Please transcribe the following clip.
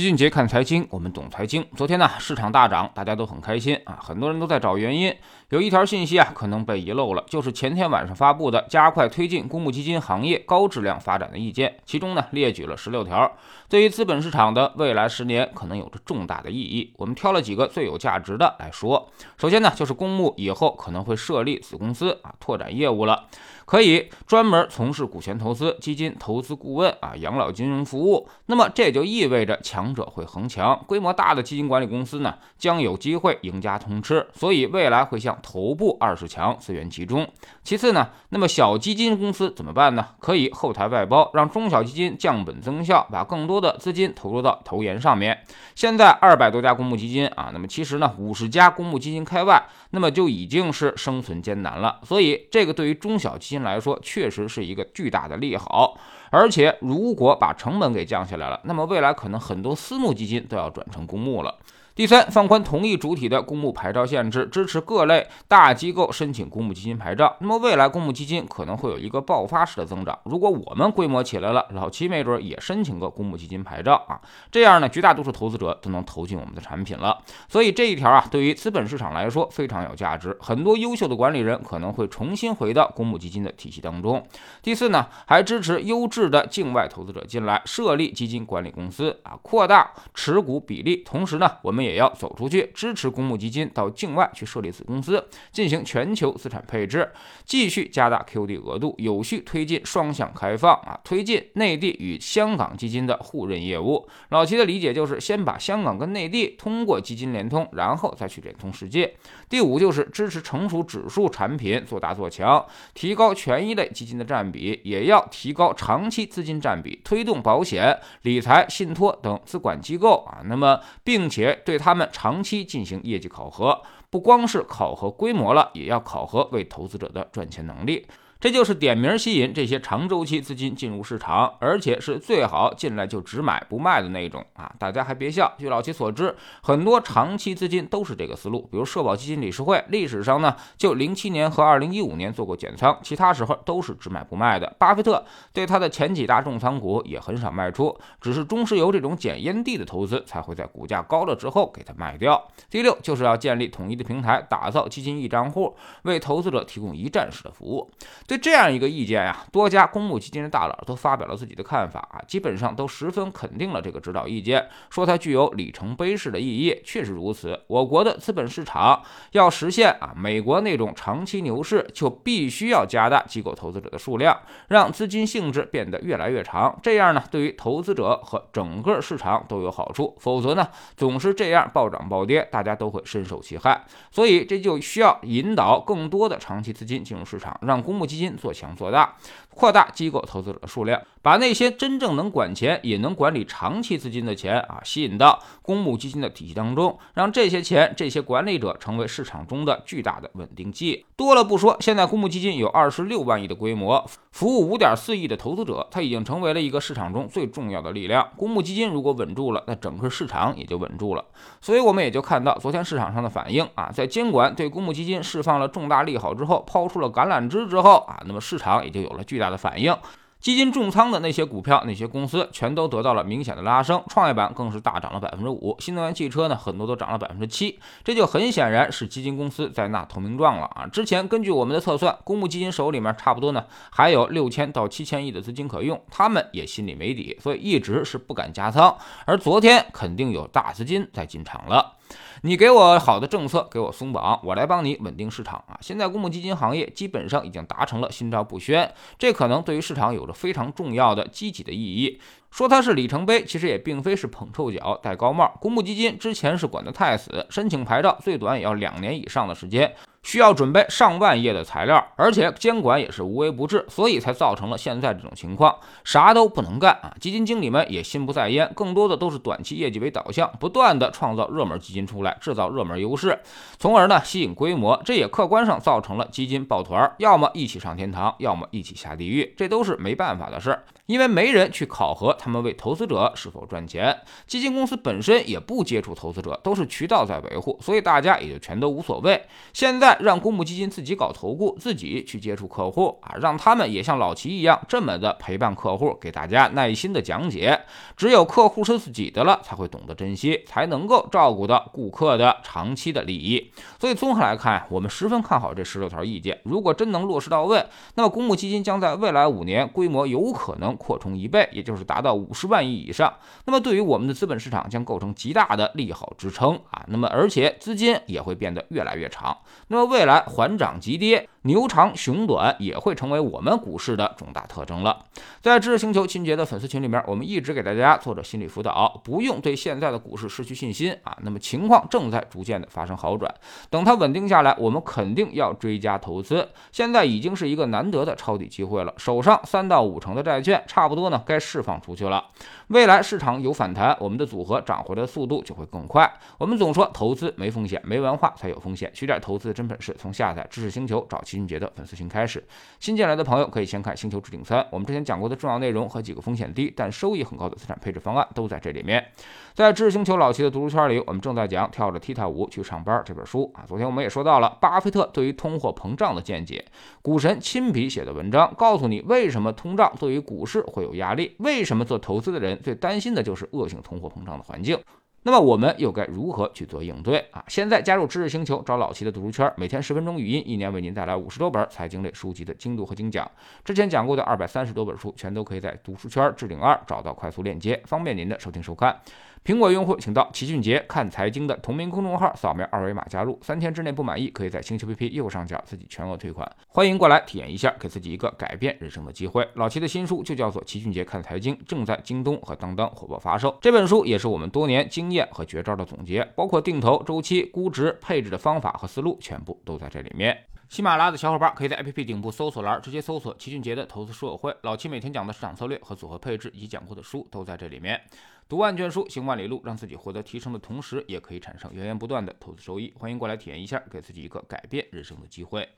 俊杰看财经，我们懂财经。昨天呢，市场大涨，大家都很开心啊，很多人都在找原因。有一条信息啊，可能被遗漏了，就是前天晚上发布的加快推进公募基金行业高质量发展的意见，其中呢列举了十六条，对于资本市场的未来十年可能有着重大的意义。我们挑了几个最有价值的来说。首先呢，就是公募以后可能会设立子公司啊，拓展业务了。可以专门从事股权投资、基金投资顾问啊、养老金融服务。那么这也就意味着强者会恒强，规模大的基金管理公司呢将有机会赢家通吃，所以未来会向头部二十强资源集中。其次呢，那么小基金公司怎么办呢？可以后台外包，让中小基金降本增效，把更多的资金投入到投研上面。现在二百多家公募基金啊，那么其实呢五十家公募基金开外，那么就已经是生存艰难了。所以这个对于中小基金来说，确实是一个巨大的利好，而且如果把成本给降下来了，那么未来可能很多私募基金都要转成公募了。第三，放宽同一主体的公募牌照限制，支持各类大机构申请公募基金牌照。那么未来公募基金可能会有一个爆发式的增长。如果我们规模起来了，老齐没准也申请个公募基金牌照啊，这样呢，绝大多数投资者都能投进我们的产品了。所以这一条啊，对于资本市场来说非常有价值。很多优秀的管理人可能会重新回到公募基金的体系当中。第四呢，还支持优质的境外投资者进来设立基金管理公司啊，扩大持股比例。同时呢，我们也。也要走出去，支持公募基金到境外去设立子公司，进行全球资产配置，继续加大 QD 额度，有序推进双向开放啊，推进内地与香港基金的互认业务。老齐的理解就是，先把香港跟内地通过基金联通，然后再去联通世界。第五就是支持成熟指数产品做大做强，提高权益类基金的占比，也要提高长期资金占比，推动保险、理财、信托等资管机构啊，那么并且对他们长期进行业绩考核，不光是考核规模了，也要考核为投资者的赚钱能力。这就是点名吸引这些长周期资金进入市场，而且是最好进来就只买不卖的那种啊！大家还别笑，据老齐所知，很多长期资金都是这个思路。比如社保基金理事会，历史上呢就零七年和二零一五年做过减仓，其他时候都是只买不卖的。巴菲特对他的前几大重仓股也很少卖出，只是中石油这种捡烟蒂的投资才会在股价高了之后给它卖掉。第六就是要建立统一的平台，打造基金一账户，为投资者提供一站式的服务。对这样一个意见呀，多家公募基金的大佬都发表了自己的看法啊，基本上都十分肯定了这个指导意见，说它具有里程碑式的意义。确实如此，我国的资本市场要实现啊美国那种长期牛市，就必须要加大机构投资者的数量，让资金性质变得越来越长。这样呢，对于投资者和整个市场都有好处。否则呢，总是这样暴涨暴跌，大家都会深受其害。所以这就需要引导更多的长期资金进入市场，让公募基金。做强做大，扩大机构投资者的数量，把那些真正能管钱也能管理长期资金的钱啊，吸引到公募基金的体系当中，让这些钱、这些管理者成为市场中的巨大的稳定剂。多了不说，现在公募基金有二十六万亿的规模，服务五点四亿的投资者，它已经成为了一个市场中最重要的力量。公募基金如果稳住了，那整个市场也就稳住了。所以我们也就看到昨天市场上的反应啊，在监管对公募基金释放了重大利好之后，抛出了橄榄枝之后啊，那么市场也就有了巨大的反应。基金重仓的那些股票、那些公司，全都得到了明显的拉升。创业板更是大涨了百分之五，新能源汽车呢，很多都涨了百分之七。这就很显然是基金公司在纳投名状了啊！之前根据我们的测算，公募基金手里面差不多呢还有六千到七千亿的资金可用，他们也心里没底，所以一直是不敢加仓。而昨天肯定有大资金在进场了。你给我好的政策，给我松绑，我来帮你稳定市场啊！现在公募基金行业基本上已经达成了心照不宣，这可能对于市场有着非常重要的积极的意义。说它是里程碑，其实也并非是捧臭脚、戴高帽。公募基金之前是管得太死，申请牌照最短也要两年以上的时间。需要准备上万页的材料，而且监管也是无微不至，所以才造成了现在这种情况，啥都不能干啊！基金经理们也心不在焉，更多的都是短期业绩为导向，不断的创造热门基金出来，制造热门优势，从而呢吸引规模，这也客观上造成了基金抱团，要么一起上天堂，要么一起下地狱，这都是没办法的事儿，因为没人去考核他们为投资者是否赚钱，基金公司本身也不接触投资者，都是渠道在维护，所以大家也就全都无所谓。现在。让公募基金自己搞投顾，自己去接触客户啊，让他们也像老齐一样这么的陪伴客户，给大家耐心的讲解。只有客户是自己的了，才会懂得珍惜，才能够照顾到顾客的长期的利益。所以综合来看，我们十分看好这十六条意见。如果真能落实到位，那么公募基金将在未来五年规模有可能扩充一倍，也就是达到五十万亿以上。那么对于我们的资本市场将构成极大的利好支撑啊。那么而且资金也会变得越来越长。那么未来缓涨急跌。牛长熊短也会成为我们股市的重大特征了。在知识星球秦杰的粉丝群里面，我们一直给大家做着心理辅导，不用对现在的股市失去信心啊。那么情况正在逐渐的发生好转，等它稳定下来，我们肯定要追加投资。现在已经是一个难得的抄底机会了，手上三到五成的债券差不多呢，该释放出去了。未来市场有反弹，我们的组合涨回来的速度就会更快。我们总说投资没风险，没文化才有风险。学点投资真本事，从下载知识星球找。齐俊杰的粉丝群开始，新进来的朋友可以先看《星球置顶三》，我们之前讲过的重要内容和几个风险低但收益很高的资产配置方案都在这里面。在知识星球老齐的读书圈里，我们正在讲《跳着踢踏舞去上班》这本书啊。昨天我们也说到了巴菲特对于通货膨胀的见解，股神亲笔写的文章，告诉你为什么通胀对于股市会有压力，为什么做投资的人最担心的就是恶性通货膨胀的环境。那么我们又该如何去做应对啊？现在加入知识星球，找老齐的读书圈，每天十分钟语音，一年为您带来五十多本财经类书籍的精读和精讲。之前讲过的二百三十多本书，全都可以在读书圈置顶二找到快速链接，方便您的收听收看。苹果用户请到齐俊杰看财经的同名公众号，扫描二维码加入。三天之内不满意，可以在星球 P P 右上角自己全额退款。欢迎过来体验一下，给自己一个改变人生的机会。老齐的新书就叫做《齐俊杰看财经》，正在京东和当当火爆发售。这本书也是我们多年经经验和绝招的总结，包括定投、周期、估值、配置的方法和思路，全部都在这里面。喜马拉雅的小伙伴可以在 APP 顶部搜索栏直接搜索齐俊杰的投资书友会。老齐每天讲的市场策略和组合配置以及讲过的书都在这里面。读万卷书，行万里路，让自己获得提升的同时，也可以产生源源不断的投资收益。欢迎过来体验一下，给自己一个改变人生的机会。